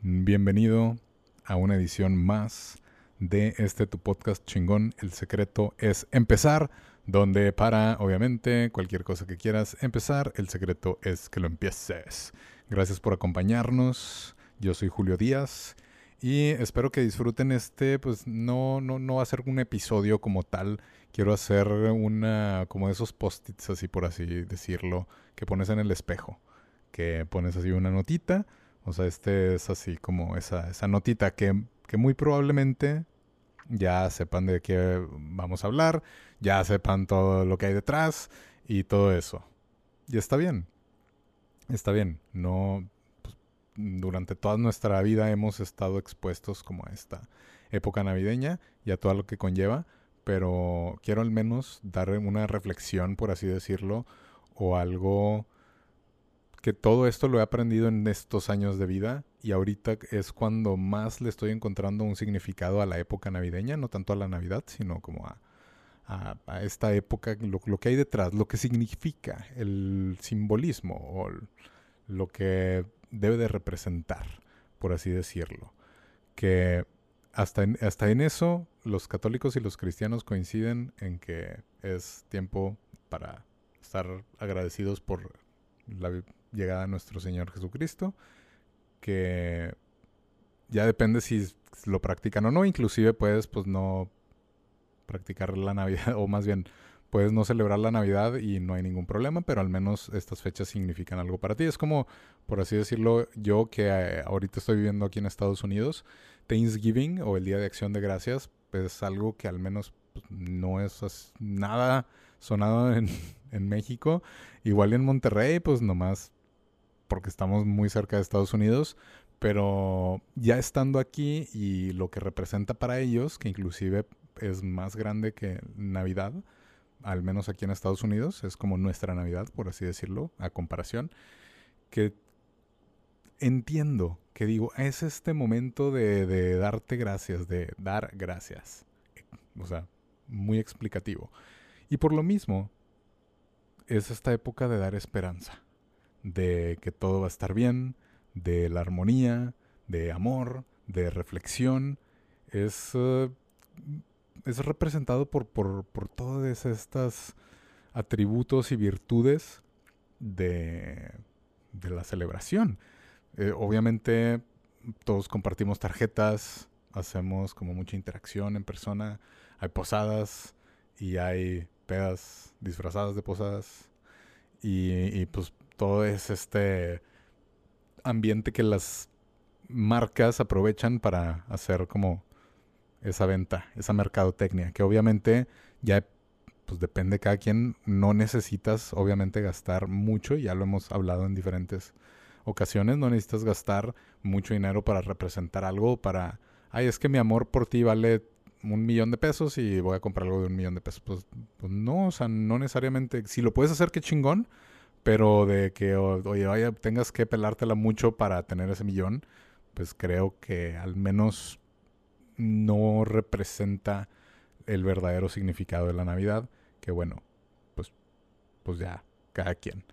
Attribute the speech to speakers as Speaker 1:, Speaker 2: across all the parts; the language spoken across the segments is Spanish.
Speaker 1: Bienvenido a una edición más de este tu podcast chingón. El secreto es empezar, donde para, obviamente, cualquier cosa que quieras empezar, el secreto es que lo empieces. Gracias por acompañarnos. Yo soy Julio Díaz y espero que disfruten este, pues no, no, no va a ser un episodio como tal. Quiero hacer una, como de esos post-its, así por así decirlo, que pones en el espejo. Que pones así una notita o sea, este es así como esa, esa notita que, que muy probablemente ya sepan de qué vamos a hablar, ya sepan todo lo que hay detrás y todo eso. Y está bien. Está bien. No. Pues, durante toda nuestra vida hemos estado expuestos como a esta época navideña y a todo lo que conlleva. Pero quiero al menos dar una reflexión, por así decirlo, o algo que todo esto lo he aprendido en estos años de vida y ahorita es cuando más le estoy encontrando un significado a la época navideña, no tanto a la Navidad, sino como a, esta época, lo, que hay detrás, lo que significa, el simbolismo o lo que debe de representar, por así decirlo. Que hasta hasta en eso los católicos y los cristianos coinciden en que es tiempo para estar agradecidos por la llegada a nuestro Señor Jesucristo, que ya depende si lo practican o no, inclusive puedes pues no practicar la Navidad, o más bien puedes no celebrar la Navidad y no hay ningún problema, pero al menos estas fechas significan algo para ti. Es como, por así decirlo, yo que eh, ahorita estoy viviendo aquí en Estados Unidos, Thanksgiving o el Día de Acción de Gracias, es algo que al menos pues, no es nada sonado en, en México. Igual en Monterrey, pues nomás porque estamos muy cerca de Estados Unidos, pero ya estando aquí y lo que representa para ellos, que inclusive es más grande que Navidad, al menos aquí en Estados Unidos, es como nuestra Navidad, por así decirlo, a comparación, que entiendo, que digo, es este momento de, de darte gracias, de dar gracias. O sea, muy explicativo. Y por lo mismo, es esta época de dar esperanza de que todo va a estar bien, de la armonía, de amor, de reflexión, es, eh, es representado por, por, por todos estos atributos y virtudes de, de la celebración. Eh, obviamente todos compartimos tarjetas, hacemos como mucha interacción en persona, hay posadas y hay pedas disfrazadas de posadas y, y pues todo es este ambiente que las marcas aprovechan para hacer como esa venta, esa mercadotecnia, que obviamente ya pues depende de cada quien, no necesitas obviamente gastar mucho, ya lo hemos hablado en diferentes ocasiones, no necesitas gastar mucho dinero para representar algo, para, ay, es que mi amor por ti vale un millón de pesos y voy a comprar algo de un millón de pesos. Pues, pues no, o sea, no necesariamente, si lo puedes hacer, qué chingón, pero de que, oye, vaya, tengas que pelártela mucho para tener ese millón, pues creo que al menos no representa el verdadero significado de la Navidad, que bueno, pues, pues ya, cada quien.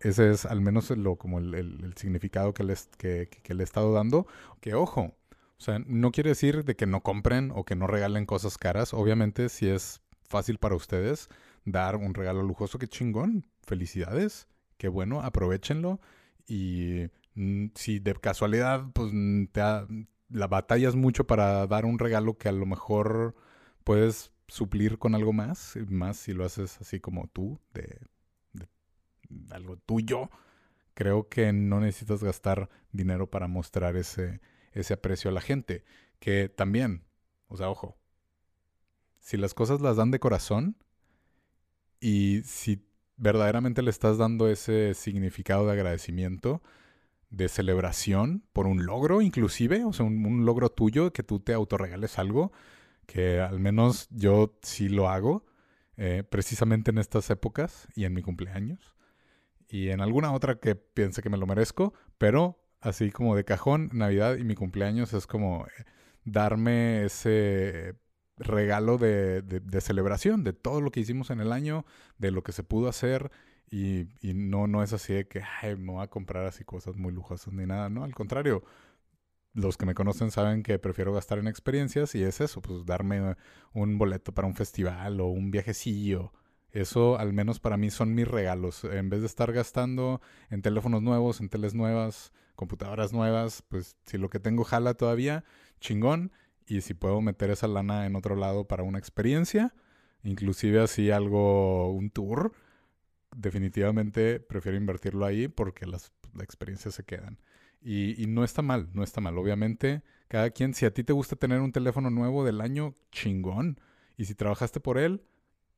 Speaker 1: Ese es al menos lo, como el, significado que les, que, que le he estado dando. Que ojo, o sea, no quiere decir de que no compren o que no regalen cosas caras. Obviamente, si es fácil para ustedes dar un regalo lujoso, qué chingón felicidades, qué bueno, aprovechenlo y mm, si de casualidad pues mm, te la batallas mucho para dar un regalo que a lo mejor puedes suplir con algo más, más si lo haces así como tú, de, algo tuyo, creo que no necesitas gastar dinero para mostrar ese, ese aprecio a la gente. Que también, o sea, ojo, si las cosas las dan de corazón y si verdaderamente le estás dando ese significado de agradecimiento, de celebración por un logro, inclusive, o sea, un, logro tuyo, que tú te autorregales algo, que al menos yo sí lo hago, eh, precisamente en estas épocas y en mi cumpleaños, y en alguna otra que piense que me lo merezco, pero así como de cajón, Navidad y mi cumpleaños es como eh, darme ese regalo de, de, celebración de todo lo que hicimos en el año, de lo que se pudo hacer y, y no, no es así de que me voy a comprar así cosas muy lujosas ni nada, no, al contrario. Los que me conocen saben que prefiero gastar en experiencias y es eso, pues darme un boleto para un festival o un viajecillo. Eso al menos para mí son mis regalos. En vez de estar gastando en teléfonos nuevos, en teles nuevas, computadoras nuevas, pues si lo que tengo jala todavía, chingón y si puedo meter esa lana en otro lado para una experiencia, inclusive así algo, un tour, definitivamente prefiero invertirlo ahí porque las, experiencias se quedan. Y, y, no está mal, no está mal. Obviamente, cada quien, si a ti te gusta tener un teléfono nuevo del año, chingón. Y si trabajaste por él,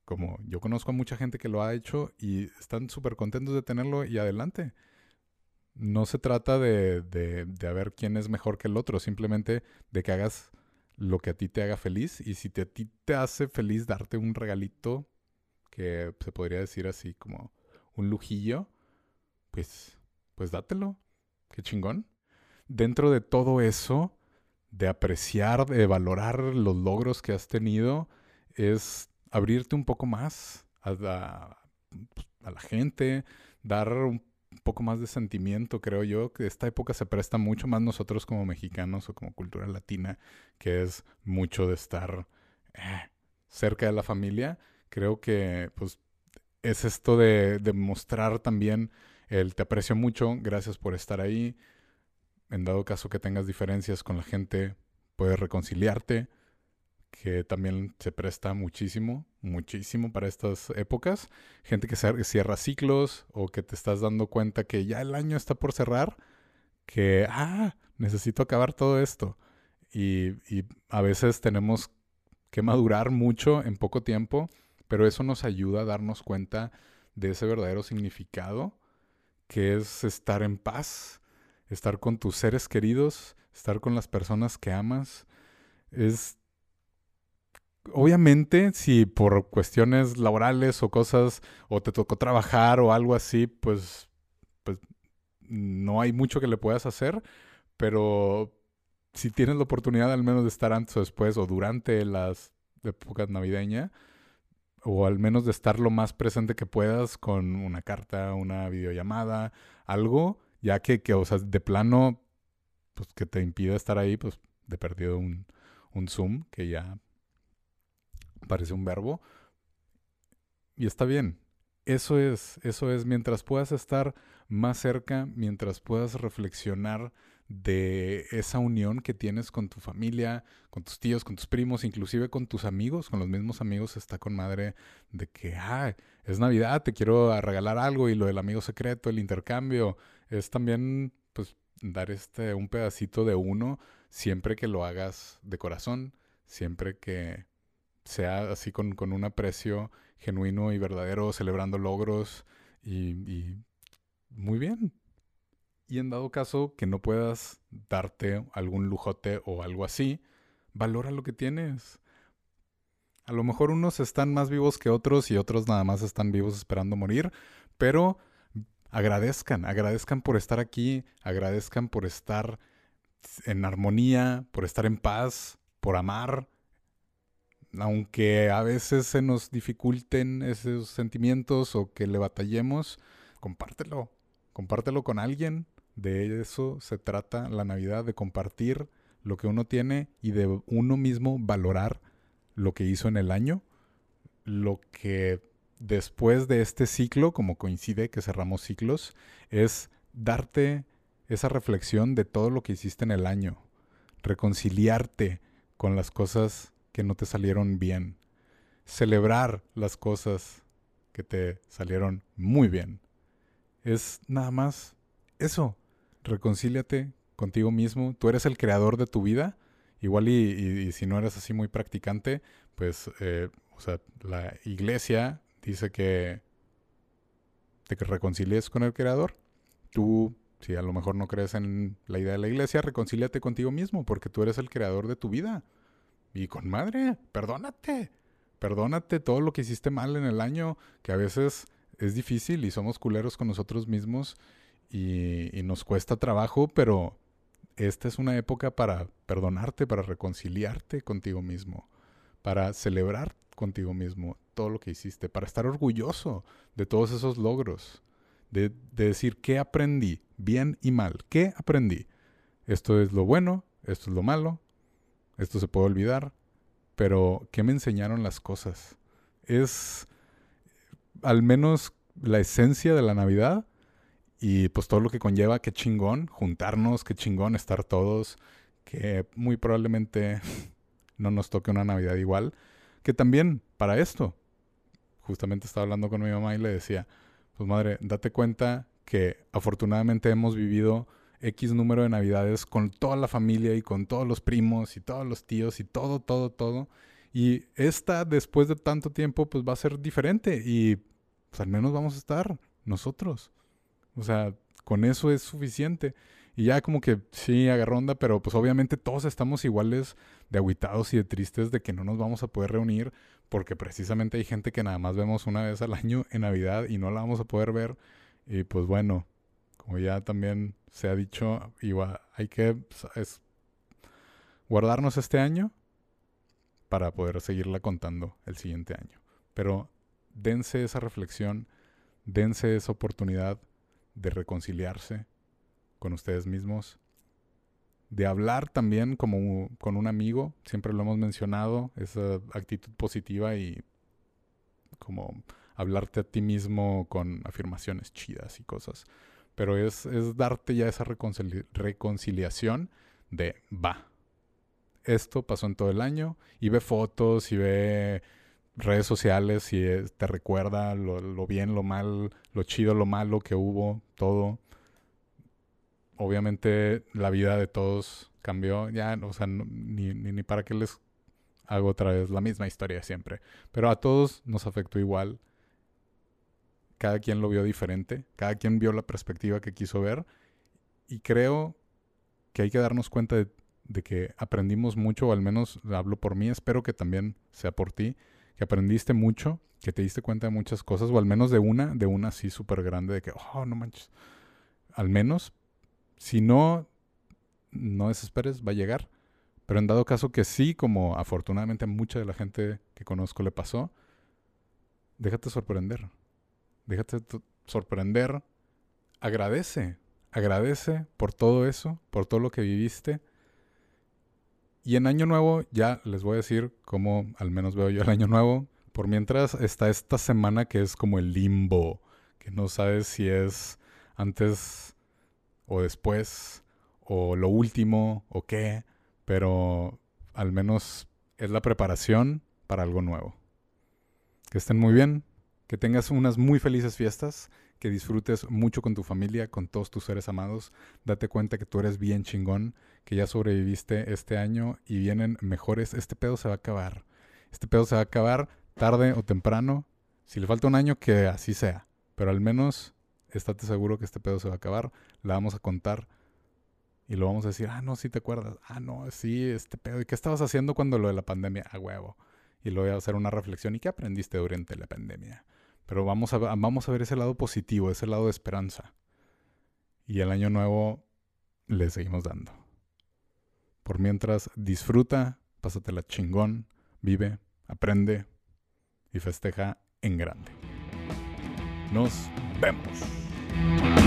Speaker 1: como yo conozco a mucha gente que lo ha hecho y están súper contentos de tenerlo y adelante. No se trata de, de, de, ver quién es mejor que el otro, simplemente de que hagas lo que a ti te haga feliz y si te, a ti te hace feliz darte un regalito que se podría decir así como un lujillo, pues, pues dátelo. Qué chingón. Dentro de todo eso, de apreciar, de valorar los logros que has tenido, es abrirte un poco más a, a, a la gente, dar un poco más de sentimiento, creo yo, que esta época se presta mucho más nosotros como mexicanos o como cultura latina, que es mucho de estar eh, cerca de la familia. Creo que pues es esto de, de mostrar también el te aprecio mucho, gracias por estar ahí. En dado caso que tengas diferencias con la gente, puedes reconciliarte que también se presta muchísimo, muchísimo para estas épocas. Gente que cierra ciclos o que te estás dando cuenta que ya el año está por cerrar, que, ah, necesito acabar todo esto. Y, y a veces tenemos que madurar mucho en poco tiempo, pero eso nos ayuda a darnos cuenta de ese verdadero significado, que es estar en paz, estar con tus seres queridos, estar con las personas que amas. Es obviamente, si por cuestiones laborales o cosas, o te tocó trabajar o algo así, pues, pues no hay mucho que le puedas hacer, pero si tienes la oportunidad al menos de estar antes o después o durante las épocas navideñas, o al menos de estar lo más presente que puedas con una carta, una videollamada, algo, ya que, que o sea, de plano, pues que te impida estar ahí, pues de perdido un, un Zoom, que ya parece un verbo. Y está bien. Eso es, eso es, mientras puedas estar más cerca, mientras puedas reflexionar de esa unión que tienes con tu familia, con tus tíos, con tus primos, inclusive con tus amigos, con los mismos amigos, está con madre de que, ah, es Navidad, te quiero regalar algo y lo del amigo secreto, el intercambio, es también, pues, dar este, un pedacito de uno siempre que lo hagas de corazón, siempre que sea así con, con un aprecio genuino y verdadero, celebrando logros y, y muy bien. Y en dado caso que no puedas darte algún lujote o algo así, valora lo que tienes. A lo mejor unos están más vivos que otros y otros nada más están vivos esperando morir, pero agradezcan, agradezcan por estar aquí, agradezcan por estar en armonía, por estar en paz, por amar, aunque a veces se nos dificulten esos sentimientos o que le batallemos, compártelo, compártelo con alguien. De eso se trata la Navidad, de compartir lo que uno tiene y de uno mismo valorar lo que hizo en el año, lo que después de este ciclo, como coincide que cerramos ciclos, es darte esa reflexión de todo lo que hiciste en el año, reconciliarte con las cosas que no te salieron bien. Celebrar las cosas que te salieron muy bien. Es nada más eso. Reconcíliate contigo mismo. Tú eres el creador de tu vida. Igual y, si no eres así muy practicante, pues, eh, o sea, la iglesia dice que te reconcilies con el creador. Tú Si a lo mejor no crees en la idea de la iglesia, reconcíliate contigo mismo, porque tú eres el creador de tu vida. Y con madre, perdónate. Perdónate todo lo que hiciste mal en el año, que a veces es difícil y somos culeros con nosotros mismos y, nos cuesta trabajo, pero esta es una época para perdonarte, para reconciliarte contigo mismo, para celebrar contigo mismo todo lo que hiciste, para estar orgulloso de todos esos logros, de, de decir qué aprendí, bien y mal, qué aprendí. Esto es lo bueno, esto es lo malo, esto se puede olvidar, pero ¿qué me enseñaron las cosas? Es al menos la esencia de la Navidad y pues todo lo que conlleva, qué chingón juntarnos, qué chingón estar todos, que muy probablemente no nos toque una Navidad igual, que también para esto, justamente estaba hablando con mi mamá y le decía, pues madre, date cuenta que afortunadamente hemos vivido X número de navidades con toda la familia y con todos los primos y todos los tíos y todo, todo, todo. Y esta, después de tanto tiempo, pues va a ser diferente y pues al menos vamos a estar nosotros. O sea, con eso es suficiente. Y ya como que sí, agarró onda, pero pues obviamente todos estamos iguales de aguitados y de tristes de que no nos vamos a poder reunir porque precisamente hay gente que nada más vemos una vez al año en Navidad y no la vamos a poder ver. Y pues bueno, como ya también se ha dicho, igual hay que es, guardarnos este año para poder seguirla contando el siguiente año. Pero dense esa reflexión, dense esa oportunidad de reconciliarse con ustedes mismos, de hablar también como con un amigo, siempre lo hemos mencionado, esa actitud positiva y como hablarte a ti mismo con afirmaciones chidas y cosas pero es, darte ya esa reconciliación de va. Esto pasó en todo el año y ve fotos y ve redes sociales y te recuerda lo, bien, lo mal, lo chido, lo malo que hubo, todo. Obviamente la vida de todos cambió, ya, o sea, ni, ni, ni para qué les hago otra vez la misma historia siempre. Pero a todos nos afectó igual cada quien lo vio diferente, cada quien vio la perspectiva que quiso ver y creo que hay que darnos cuenta de, que aprendimos mucho, o al menos hablo por mí, espero que también sea por ti, que aprendiste mucho, que te diste cuenta de muchas cosas, o al menos de una, de una así súper grande, de que, oh, no manches, al menos, si no, no desesperes, va a llegar. Pero en dado caso que sí, como afortunadamente a mucha de la gente que conozco le pasó, déjate sorprender déjate sorprender, agradece, agradece por todo eso, por todo lo que viviste. Y en Año Nuevo ya les voy a decir cómo al menos veo yo el Año Nuevo. Por mientras está esta semana que es como el limbo, que no sabes si es antes o después, o lo último, o qué, pero al menos es la preparación para algo nuevo. Que estén muy bien. Que tengas unas muy felices fiestas, que disfrutes mucho con tu familia, con todos tus seres amados. Date cuenta que tú eres bien chingón, que ya sobreviviste este año y vienen mejores. Este pedo se va a acabar. Este pedo se va a acabar tarde o temprano. Si le falta un año, que así sea. Pero al menos estate seguro que este pedo se va a acabar. La vamos a contar y lo vamos a decir, ah, no, sí te acuerdas. Ah, no, sí, este pedo. ¿Y qué estabas haciendo cuando lo de la pandemia? A huevo. Y lo voy a hacer una reflexión. ¿Y qué aprendiste durante la pandemia? Pero vamos a, vamos a ver ese lado positivo, ese lado de esperanza. Y el año nuevo le seguimos dando. Por mientras, disfruta, pásatela chingón, vive, aprende y festeja en grande. Nos vemos.